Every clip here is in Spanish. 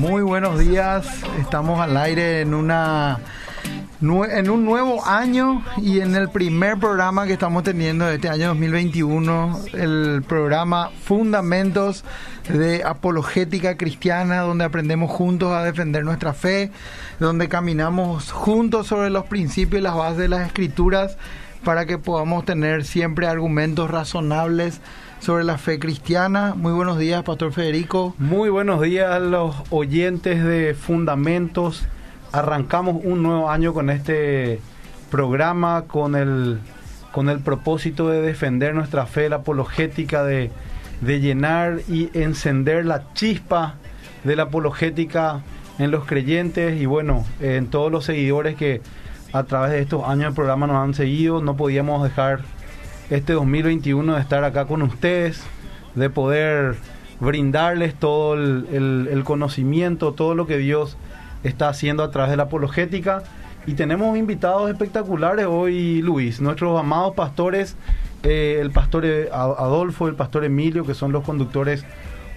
Muy buenos días. Estamos al aire en una en un nuevo año y en el primer programa que estamos teniendo de este año 2021, el programa Fundamentos de Apologética Cristiana, donde aprendemos juntos a defender nuestra fe, donde caminamos juntos sobre los principios y las bases de las escrituras para que podamos tener siempre argumentos razonables sobre la fe cristiana. Muy buenos días, Pastor Federico. Muy buenos días los oyentes de Fundamentos. Arrancamos un nuevo año con este programa, con el, con el propósito de defender nuestra fe, la apologética, de llenar y encender la chispa de la apologética en los creyentes y bueno, en todos los seguidores que a través de estos años del programa nos han seguido. No podíamos dejar este 2021 de estar acá con ustedes, de poder brindarles todo el, conocimiento, todo lo que Dios está haciendo a través de la apologética. Y tenemos invitados espectaculares hoy, Luis, nuestros amados pastores, eh, el pastor Adolfo, el pastor Emilio, que son los conductores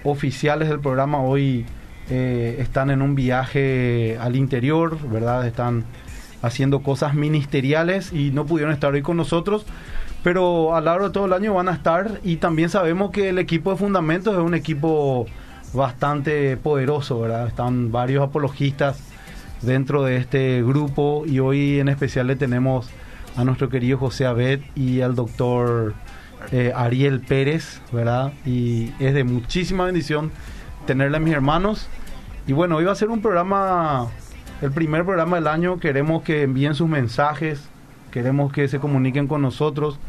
oficiales del programa, hoy eh, están en un viaje al interior, ¿verdad? Están haciendo cosas ministeriales y no pudieron estar hoy con nosotros, pero a lo largo de todo el año van a estar y también sabemos que el equipo de Fundamentos es un equipo bastante poderoso, ¿verdad? Están varios apologistas dentro de este grupo y hoy en especial le tenemos a nuestro querido José Abed y al doctor eh, Ariel Pérez, ¿verdad? Y es de muchísima bendición tenerle a mis hermanos. Y bueno, hoy va a ser un programa, el primer programa del año, queremos que envíen sus mensajes, queremos que se comuniquen con nosotros.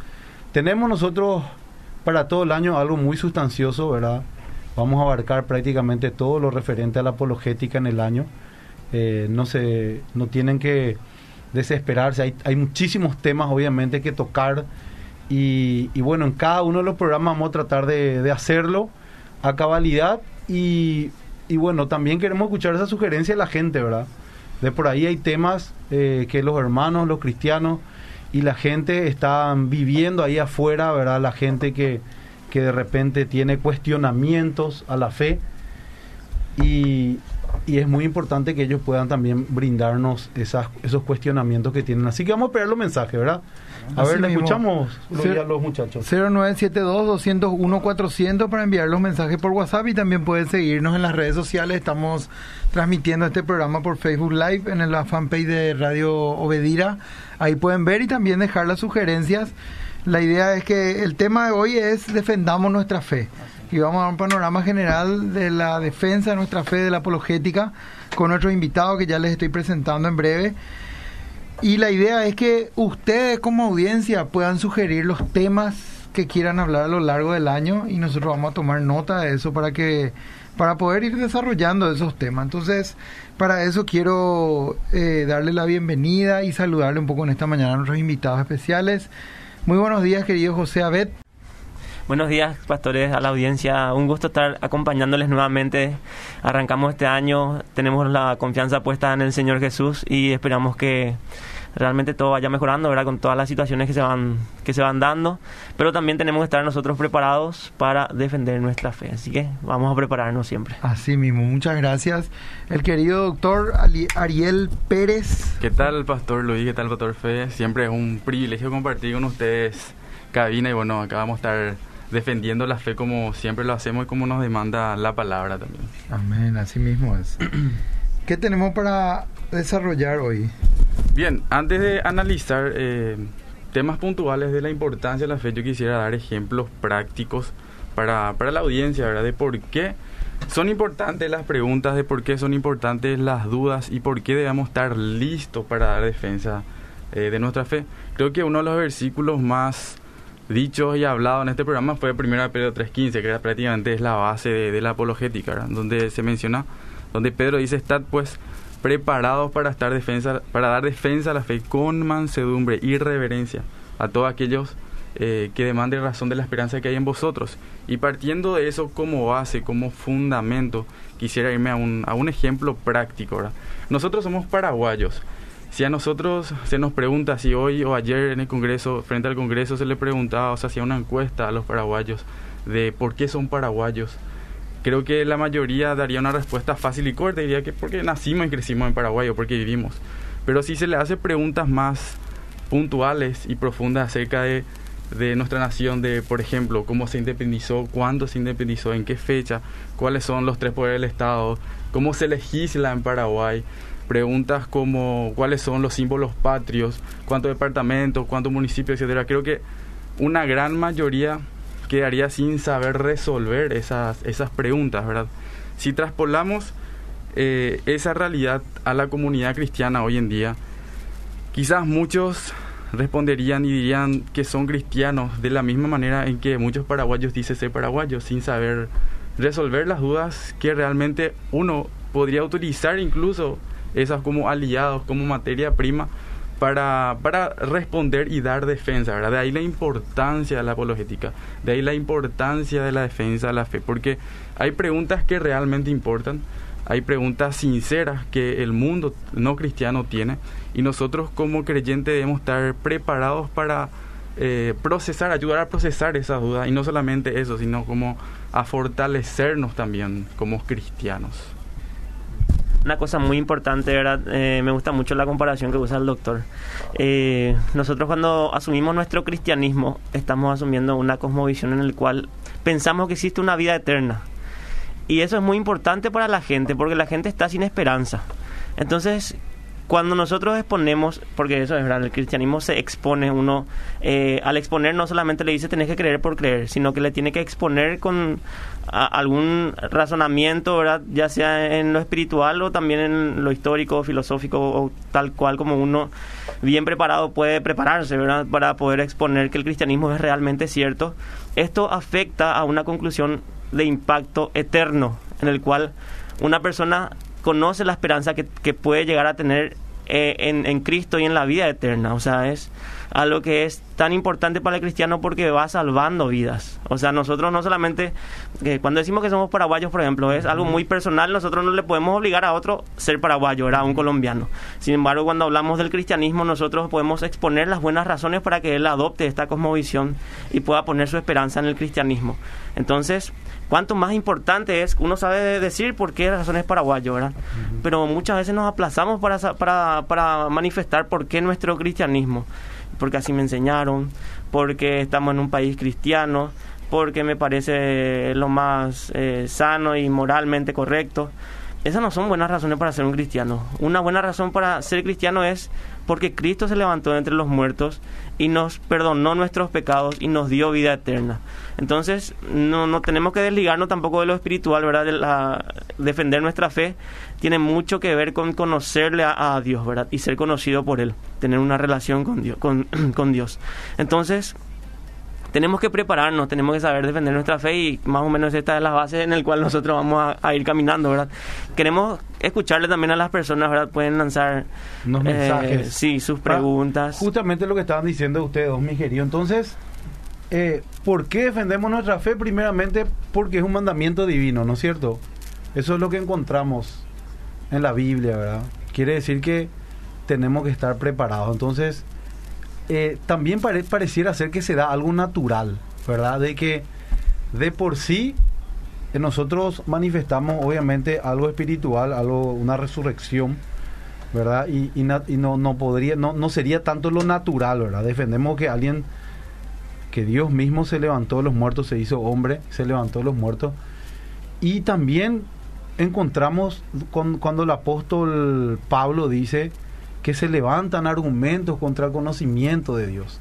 Tenemos nosotros para todo el año algo muy sustancioso, ¿verdad? Vamos a abarcar prácticamente todo lo referente a la apologética en el año. Eh, no, se, no tienen que desesperarse, hay, hay muchísimos temas obviamente que tocar y, bueno, en cada uno de los programas vamos a tratar de, hacerlo a cabalidad y, y, bueno, también queremos escuchar esa sugerencia de la gente, ¿verdad? De por ahí hay temas eh, que los hermanos, los cristianos, y la gente está viviendo ahí afuera, ¿verdad? La gente que, que de repente tiene cuestionamientos a la fe y, y es muy importante que ellos puedan también brindarnos esas, esos cuestionamientos que tienen. Así que vamos a esperar los mensajes, ¿verdad? A ver, le escuchamos a los muchachos. 0972-201-400 para enviar los mensajes por WhatsApp y también pueden seguirnos en las redes sociales. Estamos transmitiendo este programa por Facebook Live en la fanpage de Radio Obedira. Ahí pueden ver y también dejar las sugerencias. La idea es que el tema de hoy es defendamos nuestra fe. Y vamos a dar un panorama general de la defensa de nuestra fe, de la apologética, con nuestros invitados que ya les estoy presentando en breve. Y la idea es que ustedes como audiencia puedan sugerir los temas que quieran hablar a lo largo del año y nosotros vamos a tomar nota de eso para que para poder ir desarrollando esos temas. Entonces, para eso quiero eh, darle la bienvenida y saludarle un poco en esta mañana a nuestros invitados especiales. Muy buenos días, querido José Abed. Buenos días, pastores, a la audiencia. Un gusto estar acompañándoles nuevamente. Arrancamos este año, tenemos la confianza puesta en el Señor Jesús y esperamos que realmente todo vaya mejorando, ¿verdad? Con todas las situaciones que se van que se van dando, pero también tenemos que estar nosotros preparados para defender nuestra fe. Así que vamos a prepararnos siempre. Así mismo, muchas gracias. El querido doctor Ariel Pérez. ¿Qué tal, pastor Luis? ¿Qué tal, pastor Fe? Siempre es un privilegio compartir con ustedes cabina y bueno, acá vamos a estar defendiendo la fe como siempre lo hacemos y como nos demanda la palabra también. Amén, así mismo es. ¿Qué tenemos para desarrollar hoy? Bien, antes de analizar eh, temas puntuales de la importancia de la fe, yo quisiera dar ejemplos prácticos para, para la audiencia, ¿verdad? De por qué son importantes las preguntas, de por qué son importantes las dudas y por qué debemos estar listos para dar defensa eh, de nuestra fe. Creo que uno de los versículos más dicho y hablado en este programa fue 1 Pedro 3.15, que prácticamente es la base de, la apologética, donde se menciona, donde Pedro dice, estad pues preparados para, estar defensa, para dar defensa a la fe con mansedumbre y reverencia a todos aquellos eh, que demanden razón de la esperanza que hay en vosotros. Y partiendo de eso como base, como fundamento, quisiera irme a un, a un ejemplo práctico. Nosotros somos paraguayos si a nosotros se nos pregunta si hoy o ayer en el Congreso, frente al Congreso, se le preguntaba, o se hacía una encuesta a los paraguayos de por qué son paraguayos, Creo que la mayoría daría una respuesta fácil y corta, diría que porque nacimos y crecimos en Paraguay o porque vivimos. Pero si se le hace preguntas más puntuales y profundas acerca de, de nuestra nación, de por ejemplo, cómo se independizó, cuándo se independizó, en qué fecha, cuáles son los tres poderes del Estado, cómo se legisla en Paraguay, preguntas como cuáles son los símbolos patrios, cuántos departamentos, cuántos municipios, etcétera. Creo que una gran mayoría quedaría sin saber resolver esas, esas preguntas, ¿verdad? Si traspolamos eh, esa realidad a la comunidad cristiana hoy en día, quizás muchos responderían y dirían que son cristianos de la misma manera en que muchos paraguayos dicen ser paraguayos, sin saber resolver las dudas que realmente uno podría utilizar incluso esas como aliados, como materia prima para, para responder y dar defensa, ¿verdad? De ahí la importancia de la apologética, de ahí la importancia de la defensa de la fe, porque hay preguntas que realmente importan, hay preguntas sinceras que el mundo no cristiano tiene y nosotros como creyentes debemos estar preparados para eh, procesar, ayudar a procesar esas dudas y no solamente eso, sino como a fortalecernos también como cristianos una cosa muy importante, ¿verdad? Eh, me gusta mucho la comparación que usa el doctor. Eh, nosotros cuando asumimos nuestro cristianismo, estamos asumiendo una cosmovisión en la cual pensamos que existe una vida eterna. Y eso es muy importante para la gente, porque la gente está sin esperanza. Entonces, cuando nosotros exponemos, porque eso es verdad, el cristianismo se expone, uno eh, al exponer no solamente le dice tenés que creer por creer, sino que le tiene que exponer con algún razonamiento, ¿verdad? ya sea en lo espiritual o también en lo histórico, filosófico o tal cual como uno bien preparado puede prepararse ¿verdad? para poder exponer que el cristianismo es realmente cierto. Esto afecta a una conclusión de impacto eterno, en el cual una persona conoce la esperanza que, puede llegar a tener eh, en, en, Cristo y en la vida eterna. O sea, es algo que es tan importante para el cristiano porque va salvando vidas. O sea, nosotros no solamente, eh, cuando decimos que somos paraguayos, por ejemplo, es algo muy personal, nosotros no le podemos obligar a otro ser paraguayo, era un colombiano. Sin embargo, cuando hablamos del cristianismo, nosotros podemos exponer las buenas razones para que él adopte esta cosmovisión y pueda poner su esperanza en el cristianismo. Entonces, cuanto más importante es, uno sabe decir por qué razón es paraguayo, ¿verdad? Pero muchas veces nos aplazamos para, para, para manifestar por qué nuestro cristianismo. Porque así me enseñaron, porque estamos en un país cristiano, porque me parece lo más eh, sano y moralmente correcto. Esas no son buenas razones para ser un cristiano. Una buena razón para ser cristiano es porque Cristo se levantó de entre los muertos y nos perdonó nuestros pecados y nos dio vida eterna. Entonces, no, no tenemos que desligarnos tampoco de lo espiritual, ¿verdad? Defender nuestra fe tiene mucho que ver con conocerle a, Dios, ¿verdad? Y ser conocido por Él, tener una relación con Dios. Con Dios. Entonces, tenemos que prepararnos, tenemos que saber defender nuestra fe y más o menos esta es la base en la cual nosotros vamos a, ir caminando, ¿verdad? Queremos escucharle también a las personas, ¿verdad? Pueden lanzar unos eh, mensajes. Sí, sus preguntas. justamente lo que estaban diciendo ustedes mi querido. Entonces, eh, ¿por qué defendemos nuestra fe? Primeramente porque es un mandamiento divino, ¿no es cierto? Eso es lo que encontramos en la Biblia, ¿verdad? Quiere decir que tenemos que estar preparados. Entonces, eh, también pareciera ser que se da algo natural, ¿verdad? De que de por sí eh, nosotros manifestamos obviamente algo espiritual, algo, una resurrección, ¿verdad? Y, no, no podría, no, no sería tanto lo natural, ¿verdad? Defendemos que alguien, que Dios mismo se levantó de los muertos, se hizo hombre, se levantó de los muertos. Y también encontramos cuando el apóstol Pablo dice, que se levantan argumentos contra el conocimiento de Dios.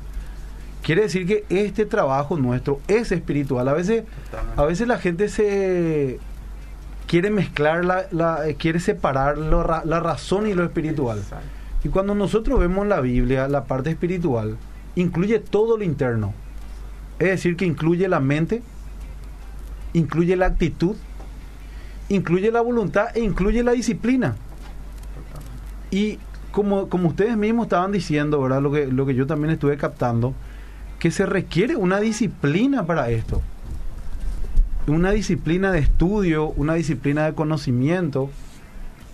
Quiere decir que este trabajo nuestro es espiritual. A veces, a veces la gente se quiere mezclar, la, eh, quiere separar la razón y lo espiritual. Y cuando nosotros vemos la Biblia, la parte espiritual, incluye todo lo interno. Es decir, que incluye la mente, incluye la actitud, incluye la voluntad e incluye la disciplina. Y como, como ustedes mismos estaban diciendo, ¿verdad? Lo que, lo que yo también estuve captando, que se requiere una disciplina para esto. Una disciplina de estudio, una disciplina de conocimiento.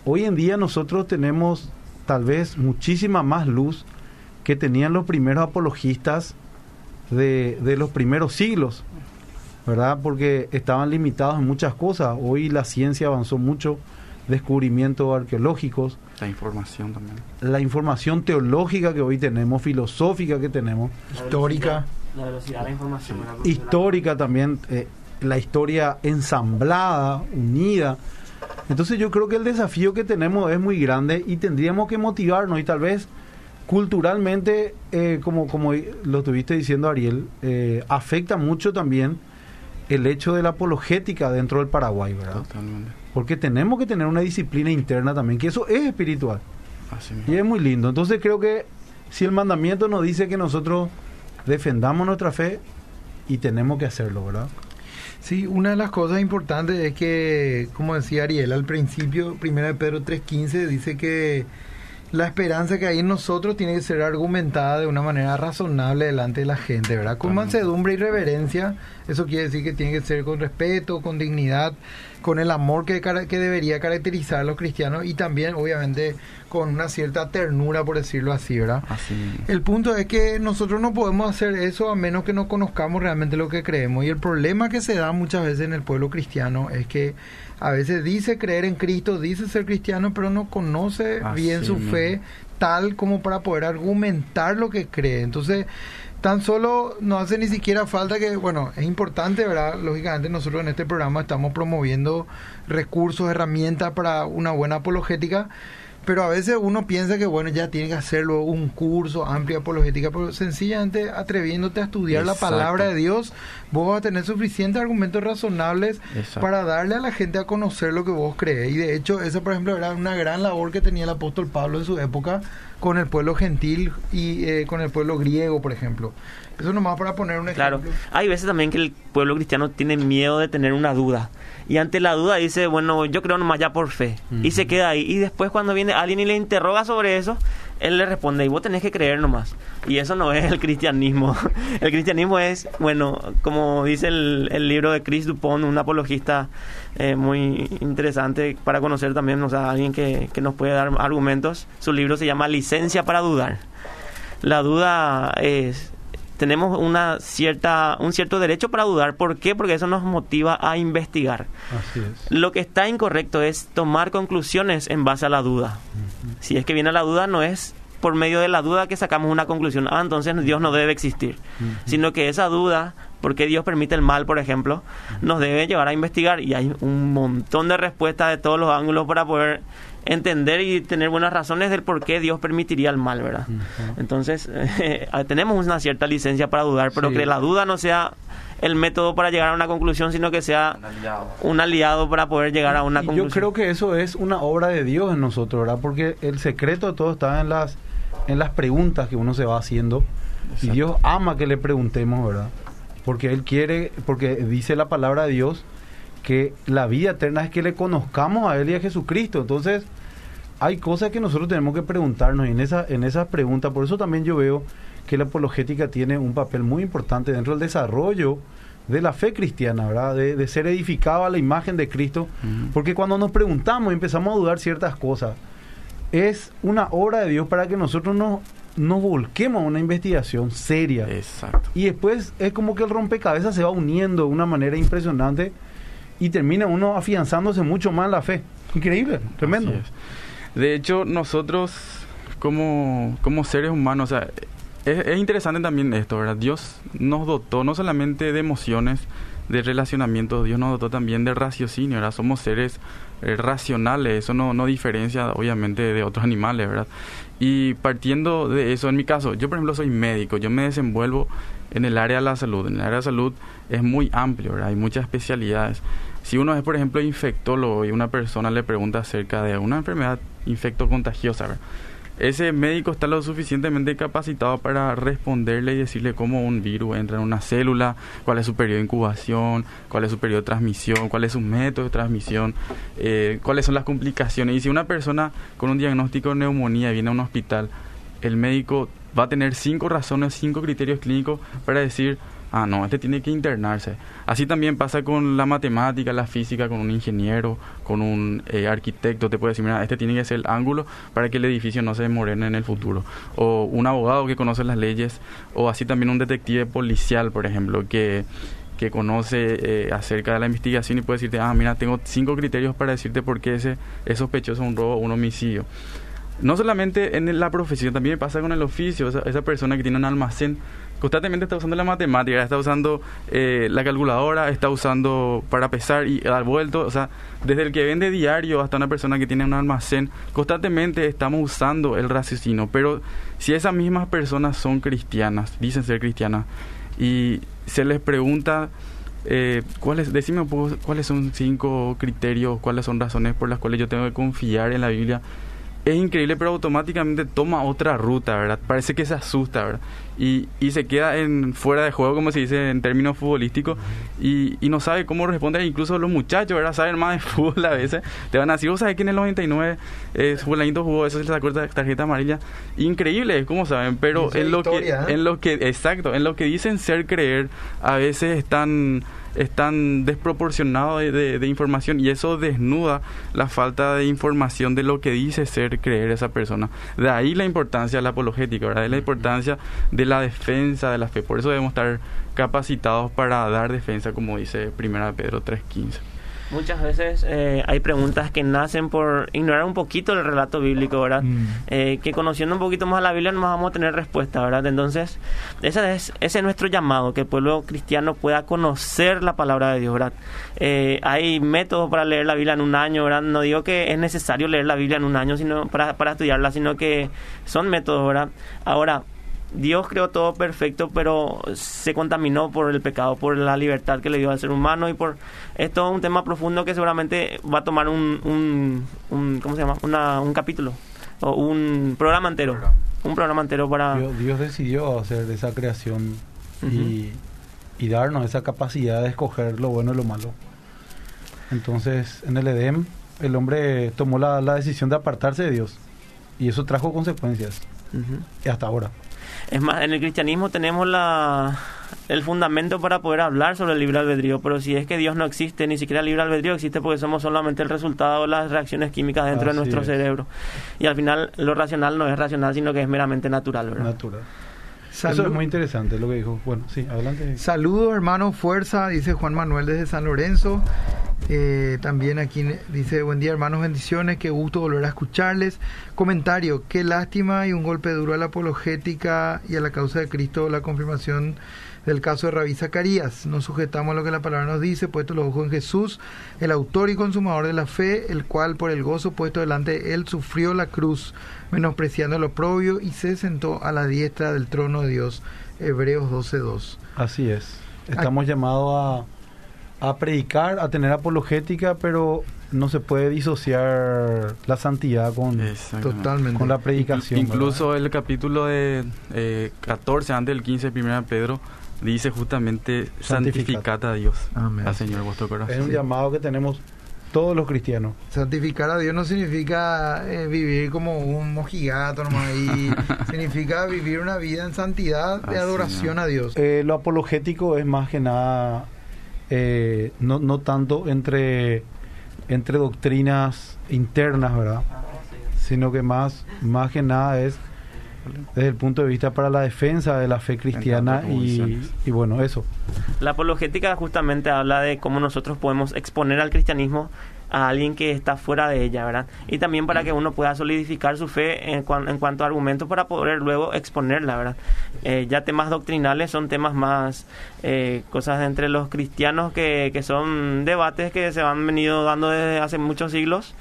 Hoy en día nosotros tenemos tal vez muchísima más luz que tenían los primeros apologistas de, de los primeros siglos. ¿verdad? Porque estaban limitados en muchas cosas. Hoy la ciencia avanzó mucho, descubrimientos arqueológicos. La información también. La información teológica que hoy tenemos, filosófica que tenemos. Histórica. La velocidad de la información. Histórica también, eh, la historia ensamblada, unida. Entonces yo creo que el desafío que tenemos es muy grande y tendríamos que motivarnos y tal vez culturalmente, eh, como, como lo estuviste diciendo Ariel, eh, afecta mucho también el hecho de la apologética dentro del Paraguay, ¿verdad? Totalmente. Porque tenemos que tener una disciplina interna también, que eso es espiritual. Así. Y es muy lindo. Entonces creo que si el mandamiento nos dice que nosotros defendamos nuestra fe y tenemos que hacerlo, ¿verdad? Sí, una de las cosas importantes es que, como decía Ariel al principio, primera de Pedro 3.15 dice que la esperanza que hay en nosotros tiene que ser argumentada de una manera razonable delante de la gente, ¿verdad? Con mansedumbre y reverencia, eso quiere decir que tiene que ser con respeto, con dignidad, con el amor que, que debería caracterizar a los cristianos y también, obviamente, con una cierta ternura, por decirlo así, ¿verdad? Así. El punto es que nosotros no podemos hacer eso a menos que no conozcamos realmente lo que creemos. Y el problema que se da muchas veces en el pueblo cristiano es que a veces dice creer en Cristo, dice ser cristiano, pero no conoce Así bien su mismo. fe tal como para poder argumentar lo que cree. Entonces, tan solo no hace ni siquiera falta que, bueno, es importante, ¿verdad? Lógicamente nosotros en este programa estamos promoviendo recursos, herramientas para una buena apologética, pero a veces uno piensa que, bueno, ya tiene que hacerlo un curso amplio de apologética, pero sencillamente atreviéndote a estudiar la palabra de Dios, vos vas a tener suficientes argumentos razonables Exacto. para darle a la gente a conocer lo que vos crees. Y de hecho, esa, por ejemplo, era una gran labor que tenía el apóstol Pablo en su época con el pueblo gentil y eh, con el pueblo griego, por ejemplo. Eso nomás para poner un Claro, ejemplo. hay veces también que el pueblo cristiano tiene miedo de tener una duda. Y ante la duda dice, bueno, yo creo nomás ya por fe. Y se queda ahí. Y después cuando viene alguien y le interroga sobre eso, él le responde, y vos tenés que creer nomás. Y eso no es el cristianismo. El cristianismo es, bueno, como dice el, libro de Chris Dupont, un apologista eh, muy interesante para conocer también, o sea, alguien que, que nos puede dar argumentos. Su libro se llama Licencia para dudar. La duda es tenemos una cierta un cierto derecho para dudar. ¿Por qué? Porque eso nos motiva a investigar. Así es. Lo que está incorrecto es tomar conclusiones en base a la duda. Si es que viene la duda, no es por medio de la duda que sacamos una conclusión. Ah, entonces Dios no debe existir. Sino que esa duda, porque Dios permite el mal, por ejemplo, nos debe llevar a investigar. Y hay un montón de respuestas de todos los ángulos para poder entender y tener buenas razones del por qué Dios permitiría el mal, ¿verdad? Entonces, tenemos una cierta licencia para dudar, pero Sí. que la duda no sea el método para llegar a una conclusión, sino que sea un aliado para poder llegar a una Y conclusión. Yo creo que eso es una obra de Dios en nosotros, ¿verdad? Porque el secreto de todo está en las en las preguntas que uno se va haciendo. Y. Dios ama que le preguntemos, ¿verdad? Porque Él quiere, porque dice la palabra de Dios que la vida eterna es que le conozcamos a Él y a Jesucristo. Entonces, hay cosas que nosotros tenemos que preguntarnos y en, esa, en esas preguntas, por eso también yo veo que la apologética tiene un papel muy importante dentro del desarrollo de la fe cristiana, ¿verdad? De, de ser edificado a la imagen de Cristo, porque cuando nos preguntamos y empezamos a dudar ciertas cosas, es una obra de Dios para que nosotros nos, nos volquemos a una investigación seria. Exacto. Y después es como que el rompecabezas se va uniendo de una manera impresionante y termina uno afianzándose mucho más la fe. Increíble, tremendo. De hecho, nosotros como, como seres humanos, o sea, es, es interesante también esto, ¿verdad? Dios nos dotó no solamente de emociones, de relacionamientos, Dios nos dotó también de raciocinio, ¿verdad? Somos seres eh, racionales, eso no, no diferencia obviamente de otros animales, ¿verdad? Y partiendo de eso, en mi caso, yo por ejemplo soy médico, yo me desenvuelvo en el área de la salud. En el área de salud es muy amplio, ¿verdad? Hay muchas especialidades. Si uno es, por ejemplo, infectólogo y una persona le pregunta acerca de una enfermedad infectocontagiosa, ¿verdad? ese médico está lo suficientemente capacitado para responderle y decirle cómo un virus entra en una célula, cuál es su periodo de incubación, cuál es su periodo de transmisión, cuál es su método de transmisión, eh, cuáles son las complicaciones. Y si una persona con un diagnóstico de neumonía viene a un hospital, el médico va a tener cinco razones, cinco criterios clínicos para decir, ah, no, este tiene que internarse. Así también pasa con la matemática, la física, con un ingeniero, con un eh, arquitecto. Te puede decir, mira, este tiene que ser el ángulo para que el edificio no se demorene en el futuro. O un abogado que conoce las leyes, o así también un detective policial, por ejemplo, que que conoce eh, acerca de la investigación y puede decirte, ah, mira, tengo cinco criterios para decirte por qué ese es sospechoso un robo o un homicidio. No solamente en la profesión, también pasa con el oficio. Esa, esa persona que tiene un almacén constantemente está usando la matemática, está usando eh, la calculadora, está usando para pesar y dar vuelto. O sea, desde el que vende diario hasta una persona que tiene un almacén, constantemente estamos usando el raciocinio. Pero si esas mismas personas son cristianas, dicen ser cristianas, y se les pregunta, eh, ¿cuáles, decime cuáles son cinco criterios, cuáles son razones por las cuales yo tengo que confiar en la Biblia es increíble, pero automáticamente toma otra ruta, ¿verdad? Parece que se asusta, ¿verdad? Y, y se queda en fuera de juego, como se dice en términos futbolísticos, y, y no sabe cómo responder. Incluso los muchachos, ¿verdad? Saben más de fútbol a veces. Te van a decir, ¿vos sabés que en el 99 eh, fulanito jugó eso, se le sacó tarjeta amarilla? Increíble, como saben, pero en lo, que, ¿eh? en lo que, exacto, en lo que dicen ser creer, a veces están están desproporcionados de, de, información y eso desnuda la falta de información de lo que dice ser creer esa persona. De ahí la importancia de la apologética, ¿verdad? de la importancia de la defensa de la fe. Por eso debemos estar capacitados para dar defensa, como dice 1 Pedro 3.15. Muchas veces eh, hay preguntas que nacen por ignorar un poquito el relato bíblico, ¿verdad? Mm. Eh, que conociendo un poquito más la Biblia no vamos a tener respuesta, ¿verdad? Entonces, ese es, ese es nuestro llamado, que el pueblo cristiano pueda conocer la palabra de Dios, ¿verdad? Eh, hay métodos para leer la Biblia en un año, ¿verdad? No digo que es necesario leer la Biblia en un año sino para, para estudiarla, sino que son métodos, ¿verdad? Ahora, Dios creó todo perfecto, pero se contaminó por el pecado, por la libertad que le dio al ser humano y por esto es un tema profundo que seguramente va a tomar un, un, ¿cómo se llama? Una, un capítulo o un programa entero, un programa entero para Dios, decidió hacer esa creación y, y, darnos esa capacidad de escoger lo bueno y lo malo. Entonces, en el Edén, el hombre tomó la, la decisión de apartarse de Dios y eso trajo consecuencias. Y hasta ahora. Es más, en el cristianismo tenemos la, el fundamento para poder hablar sobre el libre albedrío, pero si es que Dios no existe, ni siquiera el libre albedrío existe porque somos solamente el resultado de las reacciones químicas dentro de nuestro cerebro. Y al final lo racional no es racional, sino que es meramente natural, ¿verdad? Natural. Eso es muy interesante lo que dijo. Bueno, sí, adelante. Saludos, hermano, fuerza, dice Juan Manuel desde San Lorenzo. Eh, también aquí dice, buen día hermanos, bendiciones, qué gusto volver a escucharles. Comentario, qué lástima y un golpe duro a la apologética y a la causa de Cristo, la confirmación del caso de Rabí Zacarías. Nos sujetamos a lo que la palabra nos dice, puesto los ojos en Jesús, el autor y consumador de la fe, el cual por el gozo puesto delante de él sufrió la cruz, menospreciando lo propio y se sentó a la diestra del trono de Dios. Hebreos 12.2. Así es. Estamos llamados a a predicar, a tener apologética, pero no se puede disociar la santidad con, Totalmente. con la predicación. Incluso el capítulo de eh, 14, antes del 15 de 1 Pedro, dice justamente santificad a Dios, Amén. al Señor vuestro corazón. Es un llamado que tenemos todos los cristianos. Santificar a Dios no significa eh, vivir como un mojigato nomás ahí. significa vivir una vida en santidad de adoración a Dios. Eh, lo apologético es más que nada eh, no, no tanto entre, entre doctrinas internas, ¿verdad? Sino que más, más que nada es desde el punto de vista para la defensa de la fe cristiana y, y, bueno, eso. La apologética justamente habla de cómo nosotros podemos exponer al cristianismo a alguien que está fuera de ella, ¿verdad? Y también para que uno pueda solidificar su fe en, en cuanto a argumentos para poder luego exponerla, ¿verdad? Eh, ya temas doctrinales son temas más, eh, cosas entre los cristianos que, que son debates que se han venido dando desde hace muchos siglos.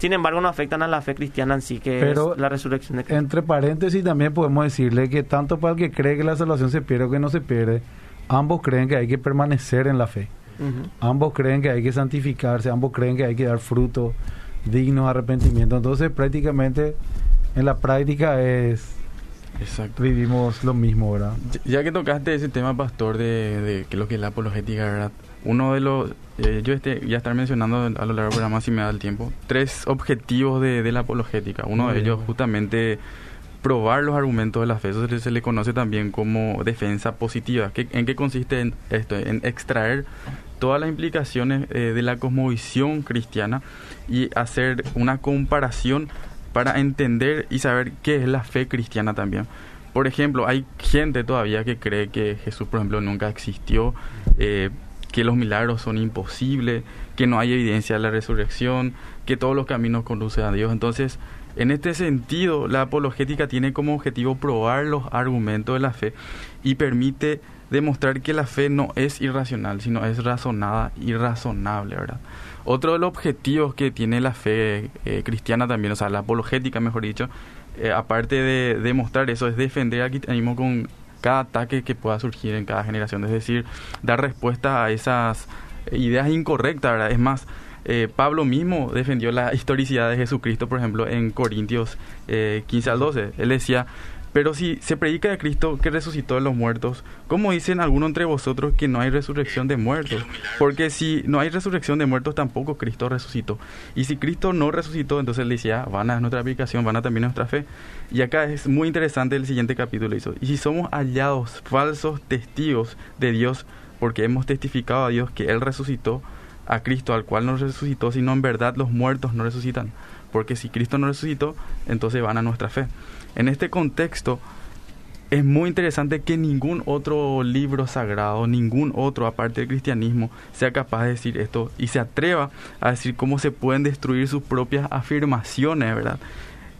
Sin embargo, no afectan a la fe cristiana en sí, que es la resurrección de Cristo. Entre paréntesis, también podemos decirle que tanto para el que cree que la salvación se pierde o que no se pierde, ambos creen que hay que permanecer en la fe. Ambos creen que hay que santificarse, ambos creen que hay que dar fruto digno de arrepentimiento. Entonces, prácticamente, en la práctica es... Exacto. Vivimos lo mismo, ¿verdad? Ya que tocaste ese tema, pastor, de, de lo que es la apologética, ¿verdad? Uno de los, eh, yo este, ya estar mencionando a lo largo del programa, si me da el tiempo, tres objetivos de, de la apologética. Uno de ellos, justamente, probar los argumentos de la fe. Eso se le, conoce también como defensa positiva. ¿En qué consiste en esto? En extraer todas las implicaciones eh, de la cosmovisión cristiana y hacer una comparación para entender y saber qué es la fe cristiana también. por ejemplo, hay gente todavía que cree que Jesús, por ejemplo, nunca existió, eh, que los milagros son imposibles, que no hay evidencia de la resurrección, que todos los caminos conducen a Dios. Entonces, en este sentido, la apologética tiene como objetivo probar los argumentos de la fe y permite demostrar que la fe no es irracional, sino es razonada y razonable, ¿verdad? Otro de los objetivos que tiene la fe eh, cristiana también, o sea, la apologética, mejor dicho, eh, aparte de demostrar eso, es defender al cristianismo con cada ataque que pueda surgir en cada generación, es decir, dar respuesta a esas ideas incorrectas. Es más, eh, Pablo mismo defendió la historicidad de Jesucristo, por ejemplo, en Corintios 15 al 12. Él decía, pero si se predica de Cristo que resucitó de los muertos, ¿cómo dicen algunos entre vosotros que no hay resurrección de muertos? Porque si no hay resurrección de muertos, tampoco Cristo resucitó. Y si Cristo no resucitó, entonces él decía, van a nuestra aplicación, van a también nuestra fe. Y acá es muy interesante el siguiente capítulo. Y si somos hallados falsos testigos de Dios, porque hemos testificado a Dios que Él resucitó a Cristo, al cual no resucitó, sino en verdad los muertos no resucitan. Porque si Cristo no resucitó, entonces van a nuestra fe. En este contexto, es muy interesante que ningún otro libro sagrado, ningún otro aparte del cristianismo, sea capaz de decir esto y se atreva a decir cómo se pueden destruir sus propias afirmaciones, ¿verdad?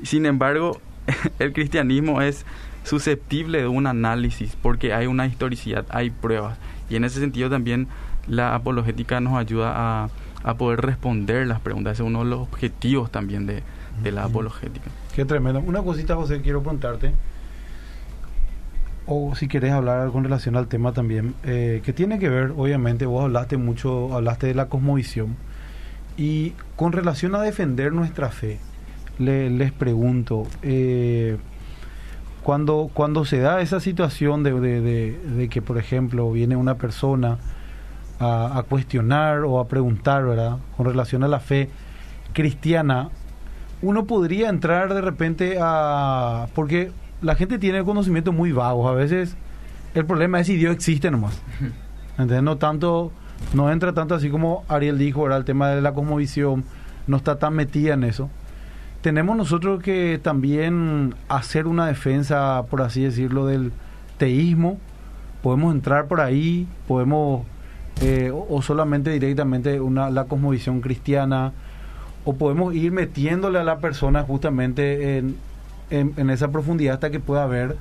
Sin embargo, el cristianismo es susceptible de un análisis porque hay una historicidad, hay pruebas. Y en ese sentido también la apologética nos ayuda a, a poder responder las preguntas. Ese es uno de los objetivos también de, de la apologética. Qué tremendo. Una cosita, José, quiero preguntarte, o si querés hablar con relación al tema también, eh, que tiene que ver, obviamente, vos hablaste mucho, hablaste de la cosmovisión, y con relación a defender nuestra fe, les pregunto, eh, cuando, cuando se da esa situación de, de, que, por ejemplo, viene una persona a, a, cuestionar o a preguntar, ¿verdad?, con relación a la fe cristiana, uno podría entrar de repente a... porque la gente tiene conocimientos muy vagos. A veces el problema es si Dios existe nomás. ¿Entendés? No tanto, no entra tanto así como Ariel dijo, era el tema de la cosmovisión, no está tan metida en eso. Tenemos nosotros que también hacer una defensa, por así decirlo, del teísmo. Podemos entrar por ahí, podemos, eh, o, solamente directamente una, la cosmovisión cristiana o podemos ir metiéndole a la persona justamente en, en, esa profundidad hasta que pueda ver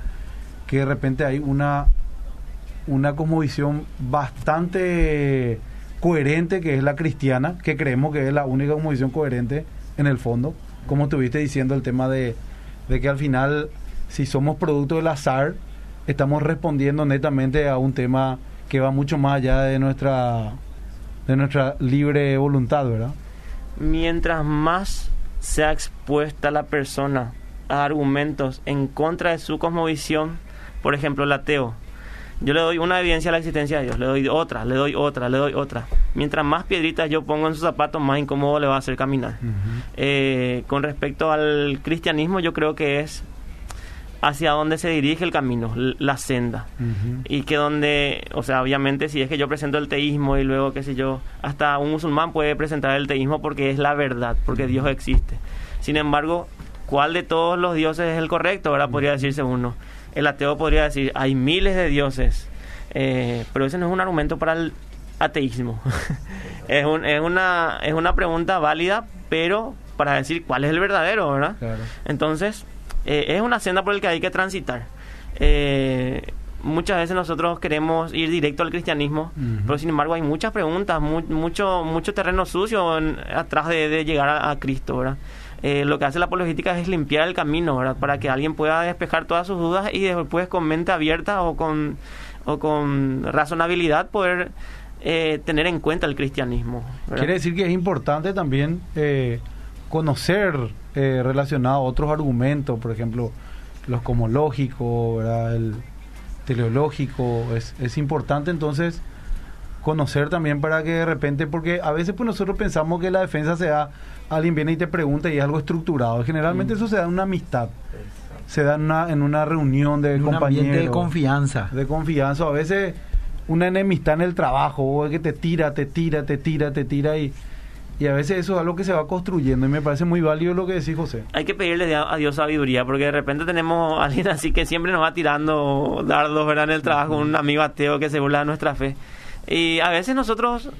que de repente hay una, una cosmovisión bastante coherente que es la cristiana, que creemos que es la única cosmovisión coherente en el fondo, como estuviste diciendo el tema de, de que al final si somos producto del azar, estamos respondiendo netamente a un tema que va mucho más allá de nuestra de nuestra libre voluntad, ¿verdad? Mientras más sea expuesta la persona a argumentos en contra de su cosmovisión, por ejemplo, el ateo, yo le doy una evidencia a la existencia de Dios, le doy otra, le doy otra, le doy otra. Mientras más piedritas yo pongo en sus zapatos, más incómodo le va a hacer caminar. Eh, con respecto al cristianismo, yo creo que es hacia dónde se dirige el camino, la senda. Y que donde, o sea, obviamente si es que yo presento el teísmo y luego, qué sé yo, hasta un musulmán puede presentar el teísmo porque es la verdad, porque Dios existe. Sin embargo, ¿cuál de todos los dioses es el correcto? Ahora podría decirse uno. El ateo podría decir, hay miles de dioses, eh, pero ese no es un argumento para el ateísmo. es, un, es, una, es una pregunta válida, pero para decir cuál es el verdadero, ¿verdad? Entonces, eh, es una senda por la que hay que transitar. Eh, muchas veces nosotros queremos ir directo al cristianismo, pero sin embargo hay muchas preguntas, mucho mucho terreno sucio atrás de, llegar a, Cristo, ¿verdad? Eh, lo que hace la apologética es limpiar el camino, ¿verdad? Para que alguien pueda despejar todas sus dudas y después con mente abierta o con, o con razonabilidad poder tener en cuenta el cristianismo. Quiere decir que es importante también conocer eh, relacionado a otros argumentos, por ejemplo, los cosmológicos, el teleológico, es, es importante entonces conocer también para que de repente, porque a veces pues nosotros pensamos que la defensa se da, alguien viene y te pregunta y es algo estructurado, generalmente mm. eso se da en una amistad, se da en una, en una reunión de compañeros. de confianza. De confianza, a veces una enemistad en el trabavo, o que te tira, te tira, te tira, te tira y Y a veces eso es algo que se va construyendo y me parece muy válido lo que decís, José. Hay que pedirle a Dios sabiduría, porque de repente tenemos a alguien así que siempre nos va tirando dardos ¿verdad? en el trabajo, un amigo ateo que se burla de nuestra fe. Y a veces nosotros,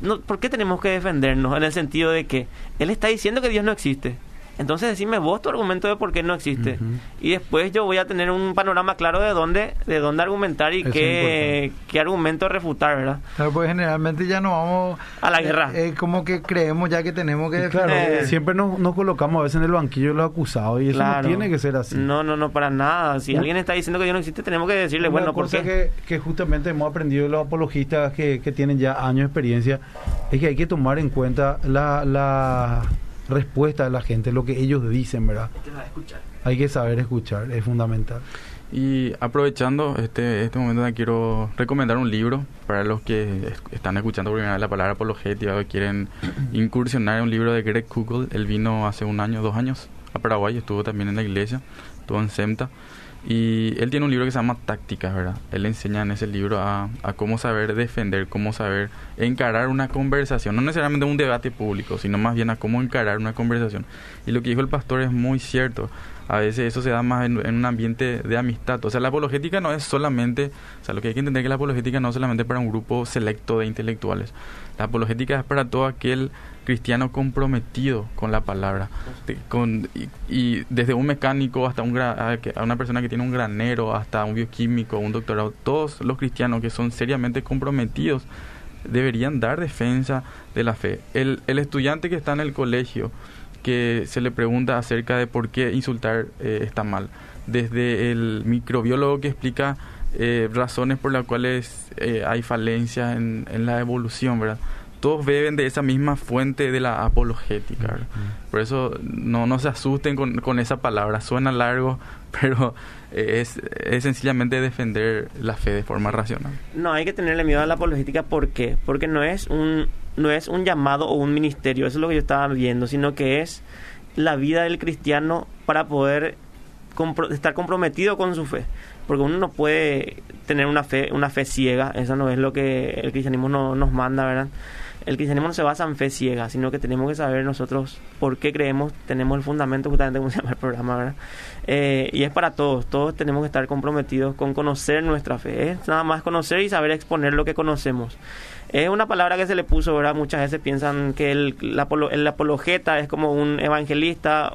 no, ¿por qué tenemos que defendernos? En el sentido de que Él está diciendo que Dios no existe. Entonces decime vos tu argumento de por qué no existe. Y después yo voy a tener un panorama claro de dónde, de dónde argumentar y qué, qué, argumento refutar, ¿verdad? Claro, pues generalmente ya no vamos... A la guerra. Es como que creemos ya que tenemos que defender. Claro, siempre nos, nos, colocamos a veces en el banquillo de los acusados y eso no tiene que ser así. No, no, no, para nada. Si alguien está diciendo que Dios no existe, tenemos que decirle, bueno, ¿por qué? Que, que justamente hemos aprendido los apologistas que, que tienen ya años de experiencia es que hay que tomar en cuenta la... la respuesta de la gente, lo que ellos dicen, ¿verdad? Hay que saber escuchar, es fundamental. Y aprovechando este, este momento, quiero recomendar un libro para los que están escuchando por primera vez la palabra apologética o quieren incursionar en un libro de Greg Kugel. Él vino hace un año, dos años a Paraguay, estuvo también en la iglesia, estuvo en SEMTA. Y él tiene un libro que se llama Tácticas, ¿verdad? Él enseña en ese libro a, a, cómo saber defender, cómo saber encarar una conversación, no necesariamente un debate público, sino más bien a cómo encarar una conversación. Y lo que dijo el pastor es muy cierto. A veces eso se da más en, en un ambiente de amistad. O sea, la apologética no es solamente, o sea, lo que hay que entender es que la apologética no es solamente para un grupo selecto de intelectuales. La apologética es para todo aquel cristiano comprometido con la palabra. con, y, desde un mecánico hasta un, una persona que tiene un granero, hasta un bioquímico, un doctorado, todos los cristianos que son seriamente comprometidos deberían dar defensa de la fe. El, el estudiante que está en el colegio, que se le pregunta acerca de por qué insultar eh, está mal. Desde el microbiólogo que explica eh, razones por las cuales eh, hay falencias en, en la evolución, ¿verdad? todos beben de esa misma fuente de la apologética. Por eso no, no se asusten con, con, esa palabra, suena largo, pero es, es, sencillamente defender la fe de forma racional. No, hay que tenerle miedo a la apologética, ¿por qué? Porque no es un, no es un llamado o un ministerio, eso es lo que yo estaba viendo, sino que es la vida del cristiano para poder estar comprometido con su fe porque uno no puede tener una fe una fe ciega eso no es lo que el cristianismo no, nos manda verdad el cristianismo no se basa en fe ciega, sino que tenemos que saber nosotros por qué creemos, tenemos el fundamento, justamente como se llama el programa, ¿verdad? Eh, y es para todos, todos tenemos que estar comprometidos con conocer nuestra fe, es nada más conocer y saber exponer lo que conocemos. Es una palabra que se le puso, ¿verdad? Muchas veces piensan que el, el apologeta es como un evangelista,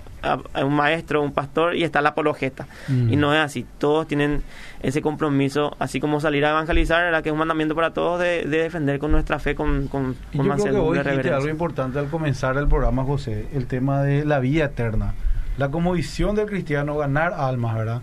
un maestro, un pastor, y está la apologeta. Mm. Y no es así. Todos tienen ese compromiso, así como salir a evangelizar, ¿verdad? que es un mandamiento para todos de, defender con nuestra fe, con, con, y yo creo que algo importante al comenzar el programa, José, el tema de la vida eterna. La como visión del cristiano, ganar almas, ¿verdad?